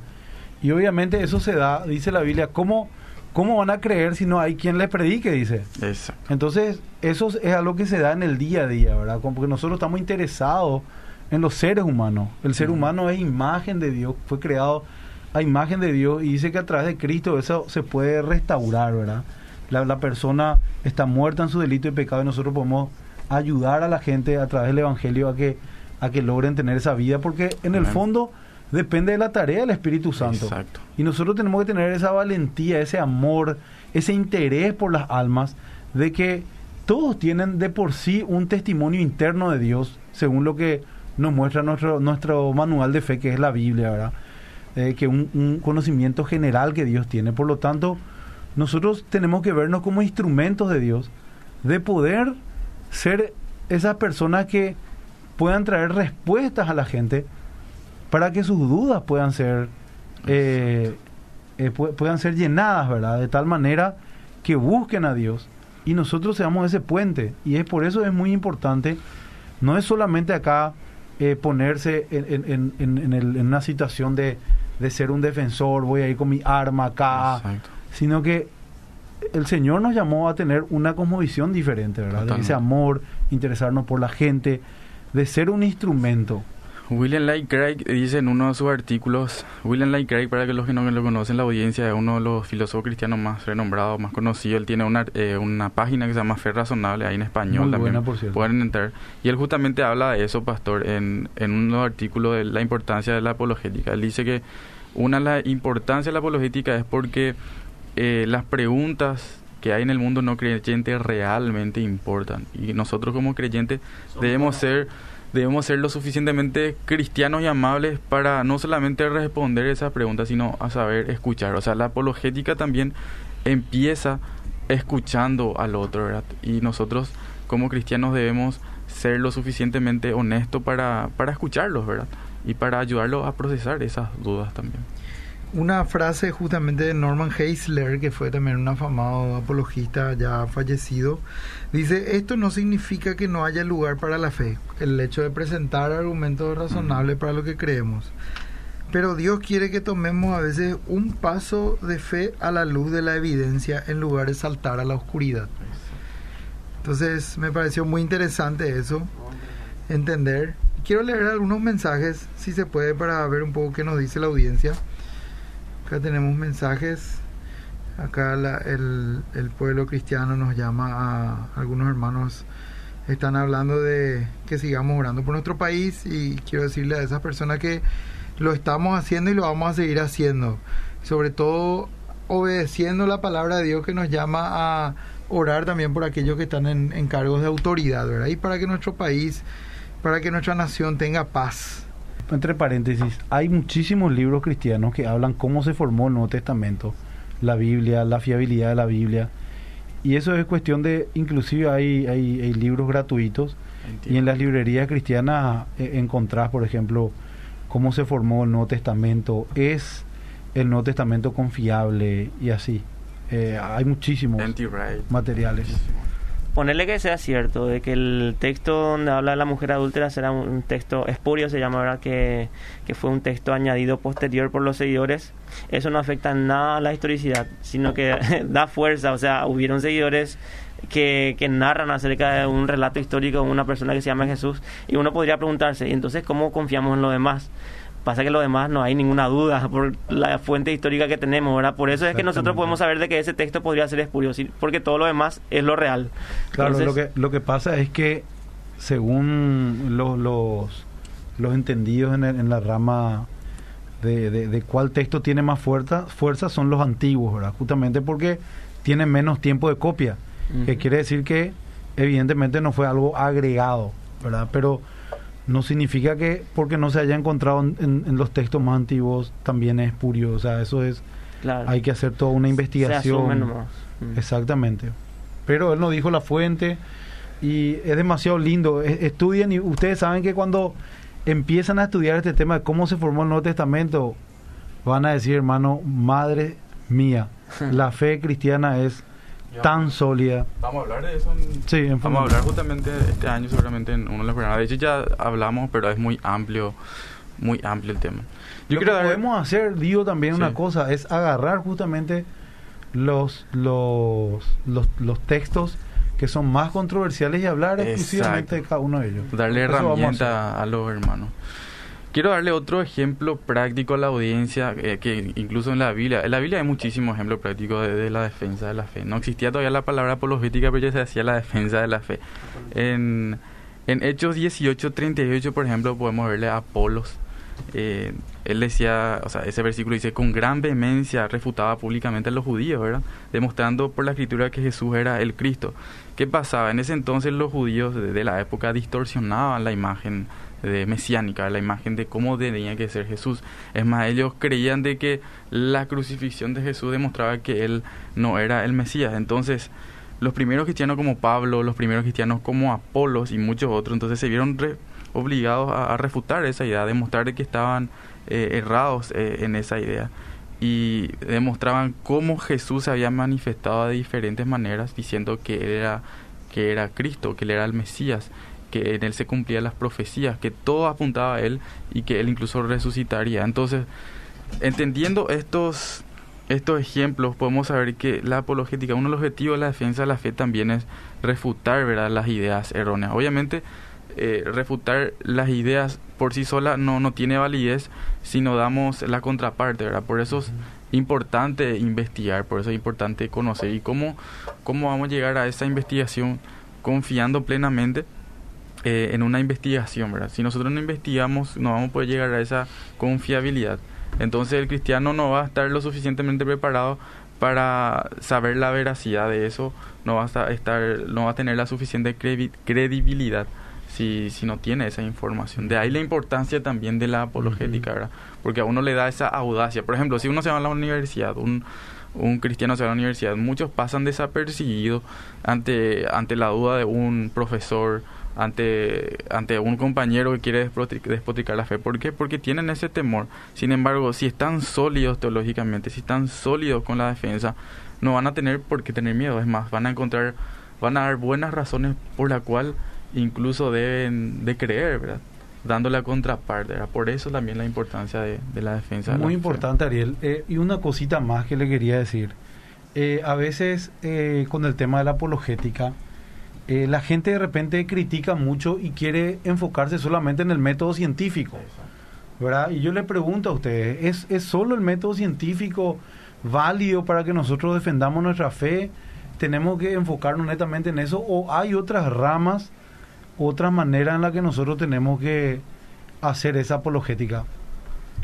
Y obviamente eso se da, dice la Biblia, ¿cómo ¿Cómo van a creer si no hay quien les predique? Dice. Exacto. Entonces, eso es algo que se da en el día a día, ¿verdad? Porque nosotros estamos interesados en los seres humanos. El ser humano es imagen de Dios, fue creado a imagen de Dios y dice que a través de Cristo eso se puede restaurar, ¿verdad? La, persona está muerta en su delito y pecado y nosotros podemos ayudar a la gente a través del Evangelio a que, a que logren tener esa vida, porque en el fondo depende de la tarea del Espíritu Santo. Exacto. Y nosotros tenemos que tener esa valentía, ese amor, ese interés por las almas, de que todos tienen de por sí un testimonio interno de Dios, según lo que nos muestra nuestro, nuestro manual de fe, que es la Biblia, ¿verdad? Eh, que un, un conocimiento general que Dios tiene. Por lo tanto, nosotros tenemos que vernos como instrumentos de Dios, de poder ser esas personas que puedan traer respuestas a la gente para que sus dudas puedan ser eh, eh, puedan ser llenadas, ¿verdad? De tal manera que busquen a Dios y nosotros seamos ese puente. Y es por eso es muy importante, no es solamente acá eh, ponerse en, en, una situación de, de, ser un defensor, voy a ir con mi arma acá, sino que el Señor nos llamó a tener una cosmovisión diferente, ¿verdad? De ese amor, interesarnos por la gente, de ser un instrumento William Light Craig dice en uno de sus artículos, William Light Craig, para que los que no lo conocen, la audiencia es uno de los filósofos cristianos más renombrados, más conocidos. Él tiene una, eh, una página que se llama Fe Razonable, ahí en español también. Pueden entrar. Y él justamente habla de eso, pastor, en, en uno artículos de la importancia de la apologética. Él dice que una de las importancias de la apologética es porque eh, las preguntas que hay en el mundo no creyente realmente importan. Y nosotros como creyentes debemos ser debemos ser lo suficientemente cristianos y amables para no solamente responder esa pregunta, sino a saber escuchar. O sea, la apologética también empieza escuchando al otro, ¿verdad? Y nosotros como cristianos debemos ser lo suficientemente honestos para, para escucharlos, ¿verdad? Y para ayudarlos a procesar esas dudas también una frase justamente de Norman Heisler, que fue también un afamado apologista ya fallecido, dice, esto no significa que no haya lugar para la fe, el hecho de presentar argumentos razonables para lo que creemos. Pero Dios quiere que tomemos a veces un paso de fe a la luz de la evidencia en lugar de saltar a la oscuridad. Entonces me pareció muy interesante eso, entender. Quiero leer algunos mensajes, si se puede, para ver un poco qué nos dice la audiencia. Acá tenemos mensajes. Acá el, el, pueblo cristiano nos llama a algunos hermanos. Están hablando de que sigamos orando por nuestro país y quiero decirle a esas personas que lo estamos haciendo y lo vamos a seguir haciendo. Sobre todo obedeciendo la palabra de Dios que nos llama a orar también por aquellos que están en, en cargos de autoridad, ¿verdad? Y para que nuestro país, para que nuestra nación tenga paz entre paréntesis, hay muchísimos libros cristianos que hablan cómo se formó el Nuevo Testamento, la Biblia, la fiabilidad de la Biblia. Y eso es cuestión de, inclusive hay, hay, libros gratuitos y en las librerías cristianas eh, encontrás, por ejemplo, cómo se formó el Nuevo Testamento, es el Nuevo Testamento confiable y así. Eh, hay muchísimos materiales ponerle que sea cierto, de que el texto donde habla de la mujer adúltera será un texto espurio, se llama, ¿verdad? Que, que fue un texto añadido posterior por los seguidores, eso no afecta nada a la historicidad, sino que da fuerza, o sea, hubieron seguidores que, que narran acerca de un relato histórico de una persona que se llama Jesús, y uno podría preguntarse, ¿y entonces cómo confiamos en los demás? Pasa que lo demás no hay ninguna duda por la fuente histórica que tenemos, ¿verdad? Por eso es que nosotros podemos saber de que ese texto podría ser espurio, porque todo lo demás es lo real. Claro, lo, que, lo que pasa es que según los, los, los entendidos en, en la rama de, de, cuál texto tiene más fuerza, fuerza son los antiguos, ¿verdad? Justamente porque tienen menos tiempo de copia, que quiere decir que evidentemente no fue algo agregado, ¿verdad? Pero no significa que porque no se haya encontrado en, los textos más antiguos también es purio. O sea, eso es. Hay que hacer toda una investigación. Mm. Exactamente. Pero él nos dijo la fuente y es demasiado lindo. Estudian y ustedes saben que cuando empiezan a estudiar este tema de cómo se formó el Nuevo Testamento, van a decir, hermano, madre mía, la fe cristiana es tan sólida. Vamos a hablar de eso. sí, vamos a hablar justamente este año, seguramente en uno de los programas. De hecho, ya hablamos, pero es muy amplio, muy amplio el tema. Yo Lo que podemos hacer, digo también una cosa, es agarrar justamente los, los, los, los textos que son más controversiales y hablar exclusivamente de cada uno de ellos. Darle herramienta a los hermanos. Quiero darle otro ejemplo práctico a la audiencia, eh, que incluso en la Biblia, en la Biblia hay muchísimos ejemplos prácticos de, la defensa de la fe. No existía todavía la palabra apologética, pero ya se hacía la defensa de la fe. En, en Hechos 18, 38, por ejemplo, podemos verle a Apolos. Eh, él decía, o sea, ese versículo dice, con gran vehemencia refutaba públicamente a los judíos, ¿verdad? Demostrando por la escritura que Jesús era el Cristo. ¿Qué pasaba? En ese entonces los judíos de la época distorsionaban la imagen de mesiánica, la imagen de cómo tenía que ser Jesús. Es más, ellos creían de que la crucifixión de Jesús demostraba que él no era el Mesías. Entonces, los primeros cristianos como Pablo, los primeros cristianos como Apolos y muchos otros, entonces se vieron obligados a, refutar esa idea, a demostrar que estaban eh, errados eh, en esa idea. Y demostraban cómo Jesús se había manifestado de diferentes maneras, diciendo que él era, que era Cristo, que él era el Mesías que en él se cumplían las profecías, que todo apuntaba a él y que él incluso resucitaría. Entonces, entendiendo estos estos ejemplos podemos saber que la apologética, uno de los objetivos de la defensa de la fe también es refutar ¿verdad? las ideas erróneas. Obviamente, eh, refutar las ideas por sí sola no, no tiene validez si no damos la contraparte, ¿verdad? Por eso es importante investigar, por eso es importante conocer y cómo, cómo vamos a llegar a esa investigación confiando plenamente eh, en una investigación, ¿verdad? Si nosotros no investigamos, no vamos a poder llegar a esa confiabilidad. Entonces el cristiano no va a estar lo suficientemente preparado para saber la veracidad de eso no va a estar no va a tener la suficiente credibilidad si, si no tiene esa información. De ahí la importancia también de la apologética, ¿verdad? Porque a uno le da esa audacia. Por ejemplo, si uno se va a la universidad, un, un cristiano se va a la universidad, muchos pasan desapercibidos ante, ante la duda de un profesor, ante, ante un compañero que quiere despotricar la fe. ¿Por qué? Porque tienen ese temor. Sin embargo, si están sólidos teológicamente, si están sólidos con la defensa, no van a tener por qué tener miedo. Es más, van a encontrar, van a dar buenas razones por la cual incluso deben de creer, ¿verdad? Dando la contraparte, Por eso también la importancia de, la defensa. Muy importante, Ariel. Eh, y una cosita más que le quería decir. Eh, a veces eh, con el tema de la apologética, la gente de repente critica mucho y quiere enfocarse solamente en el método científico. ¿verdad? Y yo le pregunto a ustedes, ¿es, ¿es solo el método científico válido para que nosotros defendamos nuestra fe? ¿Tenemos que enfocarnos netamente en eso? ¿O hay otras ramas? otra manera en la que nosotros tenemos que hacer esa apologética.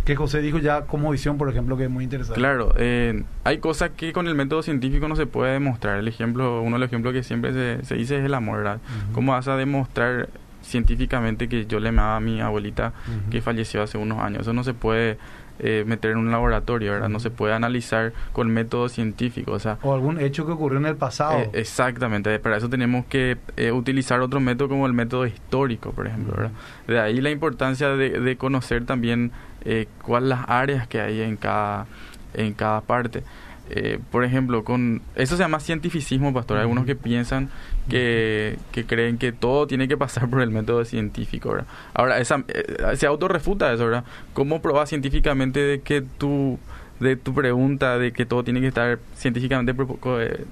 Que José dijo ya como visión, por ejemplo, que es muy interesante. Claro, eh, hay cosas que con el método científico no se puede demostrar. El ejemplo, uno de los ejemplos que siempre se, se dice es el amor, ¿verdad? ¿Cómo vas a demostrar científicamente que yo le amaba a mi abuelita que falleció hace unos años? Eso no se puede eh, meter en un laboratorio, ¿verdad? No se puede analizar con método científico, o sea... O algún hecho que ocurrió en el pasado. Eh, exactamente, para eso tenemos que eh, utilizar otro método como el método histórico, por ejemplo, ¿verdad? De ahí la importancia de, de conocer también cuáles las áreas que hay en cada, en cada parte. Eh, por ejemplo, con eso se llama cientificismo, pastor. Hay algunos que piensan que, que, creen que todo tiene que pasar por el método científico, ¿verdad? Ahora, esa, eh, se autorrefuta eso, ¿verdad? ¿Cómo probas científicamente de que tu, de tu pregunta de que todo tiene que estar científicamente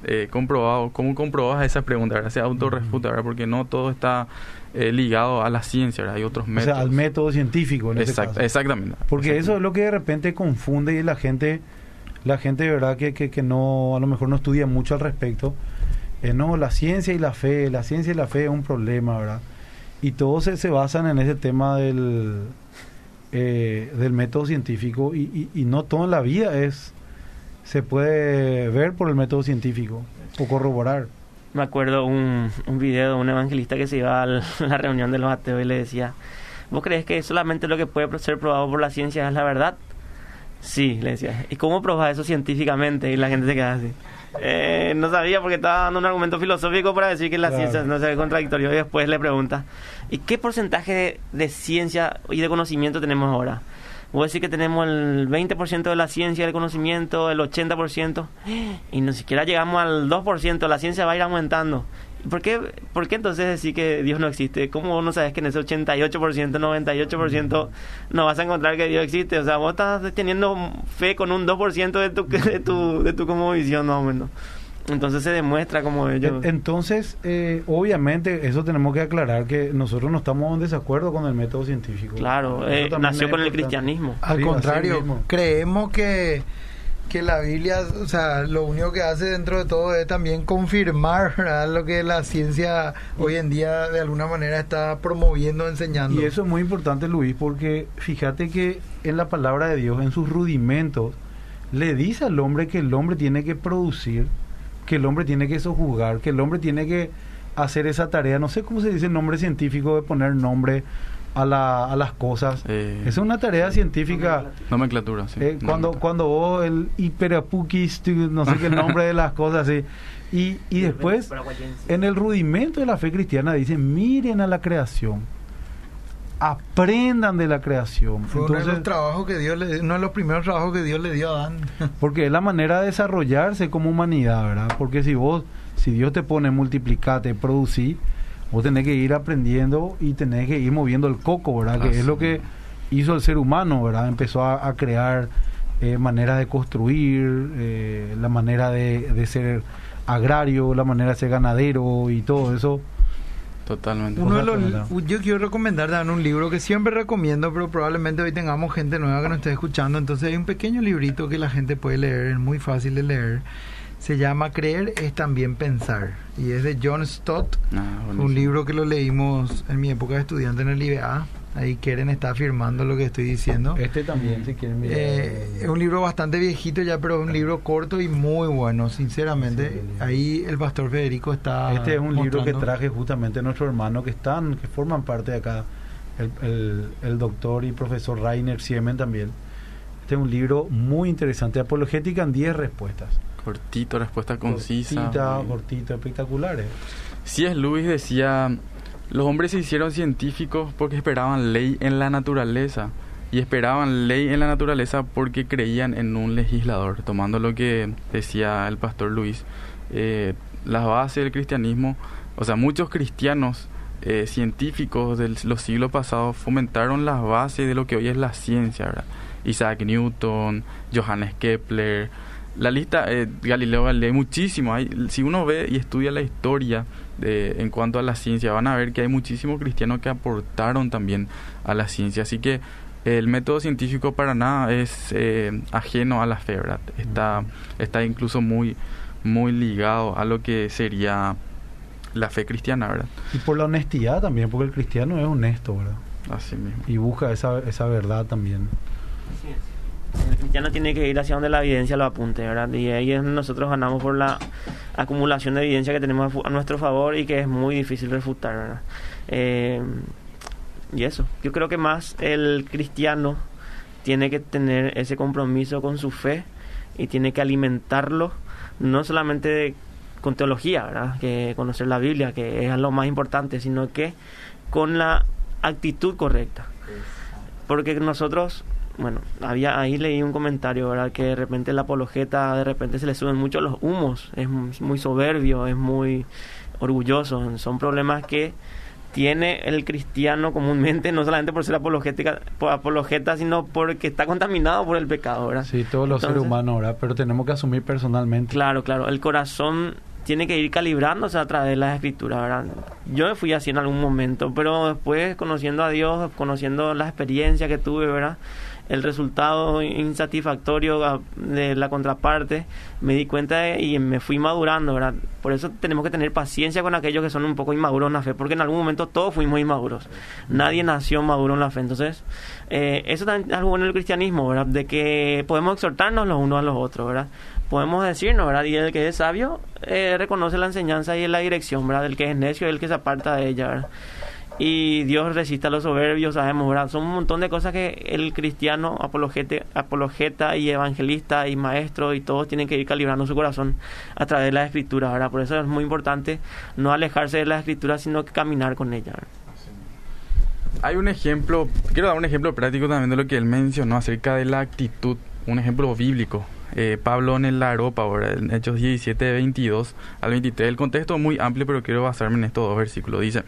eh, comprobado? ¿Cómo comprobas esa pregunta, ¿verdad? Se autorrefuta, ¿verdad? Porque no todo está ligado a la ciencia, ¿verdad? Hay otros métodos. O sea, al método científico, en Exactamente. Porque eso es lo que de repente confunde y la gente la gente de verdad que, que, no, a lo mejor no estudia mucho al respecto. Eh, no, la ciencia y la fe, la ciencia y la fe es un problema, ¿verdad? Y todos se, se basan en ese tema del, eh, del método científico y, y, no todo en la vida es se puede ver por el método científico o corroborar. Me acuerdo un, un video de un evangelista que se iba a la reunión de los ateos y le decía, ¿vos crees que solamente lo que puede ser probado por la ciencia es la verdad? Sí, le decía. ¿Y cómo probas eso científicamente? Y la gente se queda así. Eh, no sabía porque estaba dando un argumento filosófico para decir que la ciencia no se ve contradictorio. Y después le pregunta, ¿y qué porcentaje de, ciencia y de conocimiento tenemos ahora? Voy a decir que tenemos el 20% de la ciencia y del conocimiento, el 80%, y ni siquiera llegamos al 2%, la ciencia va a ir aumentando. ¿Por qué, ¿Por qué entonces decir que Dios no existe? ¿Cómo no sabes que en ese 88%, 98% no vas a encontrar que Dios existe? O sea, vos estás teniendo fe con un 2% de tu, de tu, de tu como visión, más o menos. Entonces se demuestra como ellos. Entonces, eh, obviamente, eso tenemos que aclarar que nosotros no estamos en desacuerdo con el método científico. Claro, eh, nació con el cristianismo. Al contrario, creemos que que la Biblia, o sea, lo único que hace dentro de todo es también confirmar lo que la ciencia hoy en día de alguna manera está promoviendo, enseñando. Y eso es muy importante, Luis, porque fíjate que en la palabra de Dios, en sus rudimentos, le dice al hombre que el hombre tiene que producir, que el hombre tiene que sojuzgar, que el hombre tiene que hacer esa tarea. No sé cómo se dice el nombre científico de poner nombre a, la, a las cosas. Eh, es una tarea científica. Nomenclatura, sí. Eh, cuando, cuando vos el hiperapukis, no sé qué nombre de las cosas, sí. Y, y después, en el rudimento de la fe cristiana, dice, miren a la creación. Aprendan de la creación. Fue uno de los trabajos que Dios le, uno de los primeros trabajos que Dios le dio a Adán. Porque es la manera de desarrollarse como humanidad, ¿verdad? Porque si vos, si Dios te pone multiplicate, producir, vos tenés que ir aprendiendo y tenés que ir moviendo el coco, ¿verdad? que es lo que hizo el ser humano, ¿verdad? Empezó a, crear eh, manera de construir, eh, la manera de, ser agrario, la manera de ser ganadero y todo eso. Totalmente. Uno yo quiero recomendar Dan, un libro que siempre recomiendo, pero probablemente hoy tengamos gente nueva que nos esté escuchando. Entonces hay un pequeño librito que la gente puede leer, es muy fácil de leer se llama Creer es también pensar y es de John Stott, ah, un libro que lo leímos en mi época de estudiante en el IBA, Ahí Keren está afirmando lo que estoy diciendo. Este también, si quieren mirar. Eh, es un libro bastante viejito ya, pero es un libro corto y muy bueno, sinceramente. Sí. Ahí el pastor Federico está. Este es un libro que traje justamente nuestro hermano que están, que forman parte de acá, el, el- el doctor y profesor Rainer Siemen también. Este es un libro muy interesante, apologética en 10 respuestas. Cortito, respuesta concisa. Cortita, muy- cortita, espectaculares. C.S. Lewis decía, los hombres se hicieron científicos porque esperaban ley en la naturaleza y esperaban ley en la naturaleza porque creían en un legislador, tomando lo que decía el pastor Luis, eh, las bases del cristianismo, o sea, muchos cristianos eh, científicos de los siglos pasados fomentaron las bases de lo que hoy es la ciencia, ¿verdad? Isaac Newton, Johannes Kepler, la lista, eh, Galileo Galilei, muchísimo. Hay, si uno ve y estudia la historia de, en cuanto a la ciencia, van a ver que hay muchísimos cristianos que aportaron también a la ciencia. Así que el método científico para nada es eh, ajeno a la fe, ¿verdad? Está, está incluso muy, muy ligado a lo que sería la fe cristiana, ¿verdad? Y por la honestidad también, porque el cristiano es honesto, ¿verdad? Así mismo. Y busca esa, esa verdad también. El cristiano tiene que ir hacia donde la evidencia lo apunte, ¿verdad? Y ahí es nosotros ganamos por la acumulación de evidencia que tenemos a nuestro favor y que es muy difícil refutar, ¿verdad? Eh, y eso, yo creo que más el cristiano tiene que tener ese compromiso con su fe y tiene que alimentarlo, no solamente de- con teología, ¿verdad? Que conocer la Biblia, que es lo más importante, sino que con la actitud correcta. Porque nosotros, bueno, había ahí leí un comentario, ¿verdad? Que de repente la apologeta, de repente se le suben mucho los humos, es muy soberbio, es muy orgulloso. Son problemas que tiene el cristiano comúnmente, no solamente por ser apologética, por apologeta, sino porque está contaminado por el pecado, ¿verdad? Sí, todos los seres humanos, ¿verdad? Pero tenemos que asumir personalmente. Claro, claro. El corazón tiene que ir calibrándose a través de las escrituras, ¿verdad? Yo me fui así en algún momento, pero después conociendo a Dios, conociendo la experiencia que tuve, ¿verdad? El resultado insatisfactorio a- de la contraparte, me di cuenta de- y me fui madurando, ¿verdad? Por eso tenemos que tener paciencia con aquellos que son un poco inmaduros en la fe, porque en algún momento todos fuimos inmaduros. Nadie nació maduro en la fe. Entonces, eh, eso también es algo bueno del cristianismo, ¿verdad? De que podemos exhortarnos los unos a los otros, ¿verdad? Podemos decirnos, ¿verdad? Y el que es sabio eh, reconoce la enseñanza y la dirección, ¿verdad? El que es necio es el que se aparta de ella, ¿verdad? Y Dios resiste a los soberbios, sabemos, ¿verdad? Son un montón de cosas que el cristiano, apologete, apologeta y evangelista y maestro y todos tienen que ir calibrando su corazón a través de la escritura, ¿verdad? Por eso es muy importante no alejarse de la escritura, sino que caminar con ella, ¿verdad? Hay un ejemplo, quiero dar un ejemplo práctico también de lo que él mencionó acerca de la actitud, un ejemplo bíblico. Eh, Pablo en el ¿verdad? en Hechos 17, 22 al 23. El contexto es muy amplio, pero quiero basarme en estos dos versículos. Dice,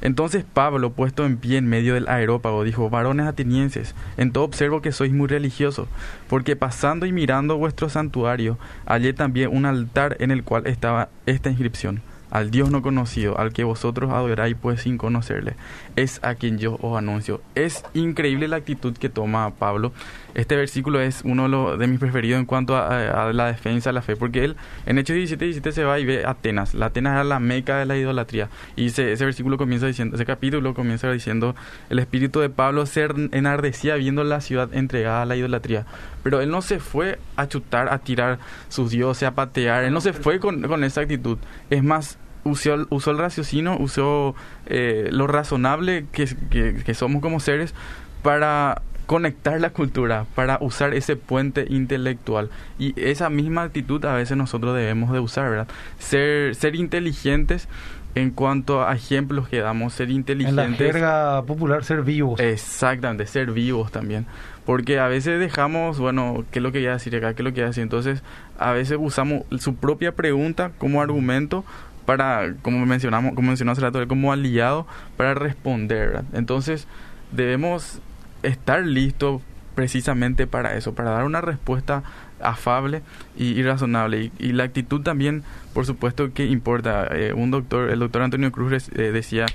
entonces Pablo, puesto en pie en medio del aerópago, dijo, varones atenienses, en todo observo que sois muy religiosos, porque pasando y mirando vuestro santuario, hallé también un altar en el cual estaba esta inscripción al Dios no conocido, al que vosotros adoráis pues sin conocerle, es a quien yo os anuncio. Es increíble la actitud que toma Pablo. Este versículo es uno de, mis preferidos en cuanto a, a- la defensa de la fe, porque él en Hechos 17, 17 se va y ve Atenas. La Atenas era la meca de la idolatría. Y ese, ese versículo comienza diciendo, ese capítulo comienza diciendo, el espíritu de Pablo se enardecía viendo la ciudad entregada a la idolatría. Pero él no se fue a chutar, a tirar sus dioses, a patear. Él no se fue con, con esa actitud. Es más, usó, usó el raciocinio, usó eh, lo razonable que, que, que somos como seres para conectar la cultura, para usar ese puente intelectual. Y esa misma actitud a veces nosotros debemos de usar, ¿verdad? Ser, ser inteligentes en cuanto a ejemplos que damos, ser En la inteligentes. jerga popular, ser vivos. Exactamente, ser vivos también. Porque a veces dejamos, bueno, ¿qué es lo que voy a decir acá? ¿Qué es lo que voy a decir? Entonces, a veces usamos su propia pregunta como argumento para, como mencionamos, como mencionó hace rato, como aliado para responder. ¿verdad? Entonces, debemos estar listos precisamente para eso, para dar una respuesta afable y, y razonable. Y, y la actitud también, por supuesto, que importa. Eh, un doctor, el doctor Antonio Cruz eh, decía,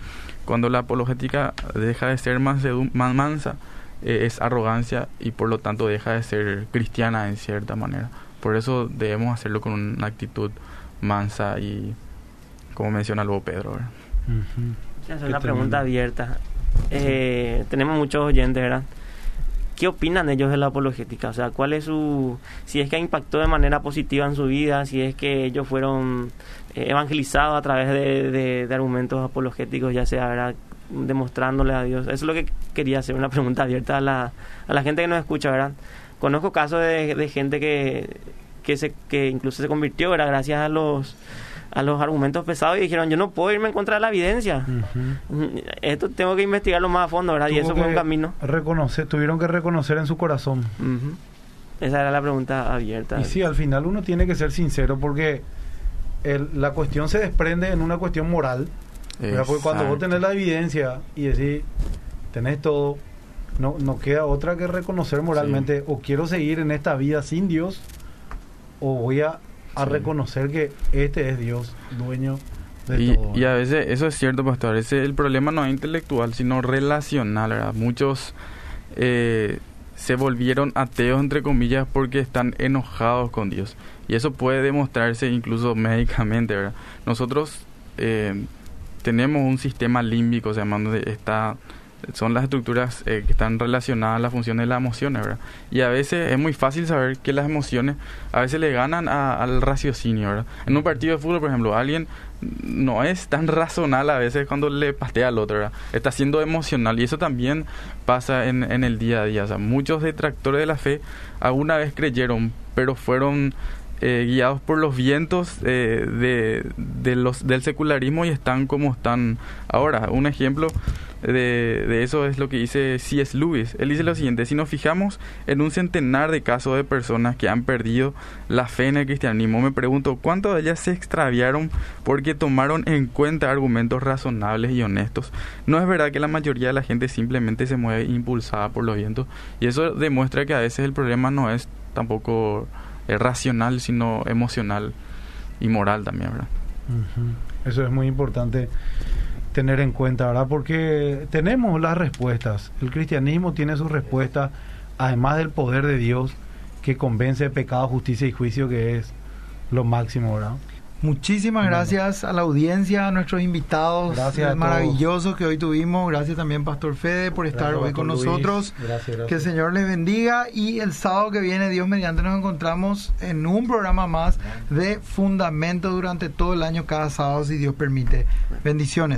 cuando la apologética deja de ser mansedu- man- mansa, eh, es arrogancia y por lo tanto deja de ser cristiana en cierta manera. Por eso debemos hacerlo con una actitud mansa y, como menciona luego Pedro. hacer Qué una tremendo. pregunta abierta. Eh, tenemos muchos oyentes, ¿verdad? ¿Qué opinan ellos de la apologética? O sea, ¿cuál es su... si es que impactó de manera positiva en su vida, si es que ellos fueron eh, evangelizados a través de, de, argumentos apologéticos, ya sea, ¿verdad? demostrándole a Dios. Eso es lo que quería hacer, una pregunta abierta a la, a la gente que nos escucha, ¿verdad? Conozco casos de, de gente que, que, se, que incluso se convirtió, ¿verdad? Gracias a los a los argumentos pesados y dijeron, yo no puedo irme en contra de la evidencia. Esto tengo que investigarlo más a fondo, ¿verdad? y eso fue un camino. Reconocer, tuvieron que reconocer en su corazón. Esa era la pregunta abierta. Y sí, al final uno tiene que ser sincero porque la cuestión se desprende en una cuestión moral. Porque cuando vos tenés la evidencia y decís, tenés todo, no, no queda otra que reconocer moralmente, o quiero seguir en esta vida sin Dios, o voy a a reconocer que este es Dios, dueño de y, todo. Y a veces, eso es cierto, pastor, ese, el problema no es intelectual, sino relacional, ¿verdad? Muchos eh, se volvieron ateos, entre comillas, porque están enojados con Dios. Y eso puede demostrarse incluso médicamente, ¿verdad? Nosotros eh, tenemos un sistema límbico, se llama, donde está son las estructuras eh, que están relacionadas a la función de las emociones, ¿verdad? Y a veces es muy fácil saber que las emociones a veces le ganan al raciocinio, ¿verdad? En un partido de fútbol, por ejemplo, alguien no es tan razonal a veces cuando le pastea al otro. Está siendo emocional y eso también pasa en, el día a día. Muchos detractores de la fe alguna vez creyeron, pero fueron eh, guiados por los vientos eh, de, los, del secularismo y están como están ahora. Un ejemplo de, de, eso es lo que dice C.S. Lewis. Él dice lo siguiente, si nos fijamos en un centenar de casos de personas que han perdido la fe en el cristianismo, me pregunto, ¿cuántas de ellas se extraviaron porque tomaron en cuenta argumentos razonables y honestos? No es verdad que la mayoría de la gente simplemente se mueve impulsada por los vientos y eso demuestra que a veces el problema no es tampoco es racional, sino emocional y moral también, ¿verdad? Eso es muy importante tener en cuenta, ¿verdad? Porque tenemos las respuestas. El cristianismo tiene sus respuestas, además del poder de Dios que convence de pecado, justicia y juicio, que es lo máximo, ¿verdad? Muchísimas gracias a la audiencia, a nuestros invitados gracias maravillosos que hoy tuvimos. Gracias también, Pastor Fede, por estar hoy con nosotros. Que el Señor les bendiga. Y el sábado que viene, Dios mediante, nos encontramos en un programa más de Fundamento durante todo el año, cada sábado, si Dios permite. Bendiciones.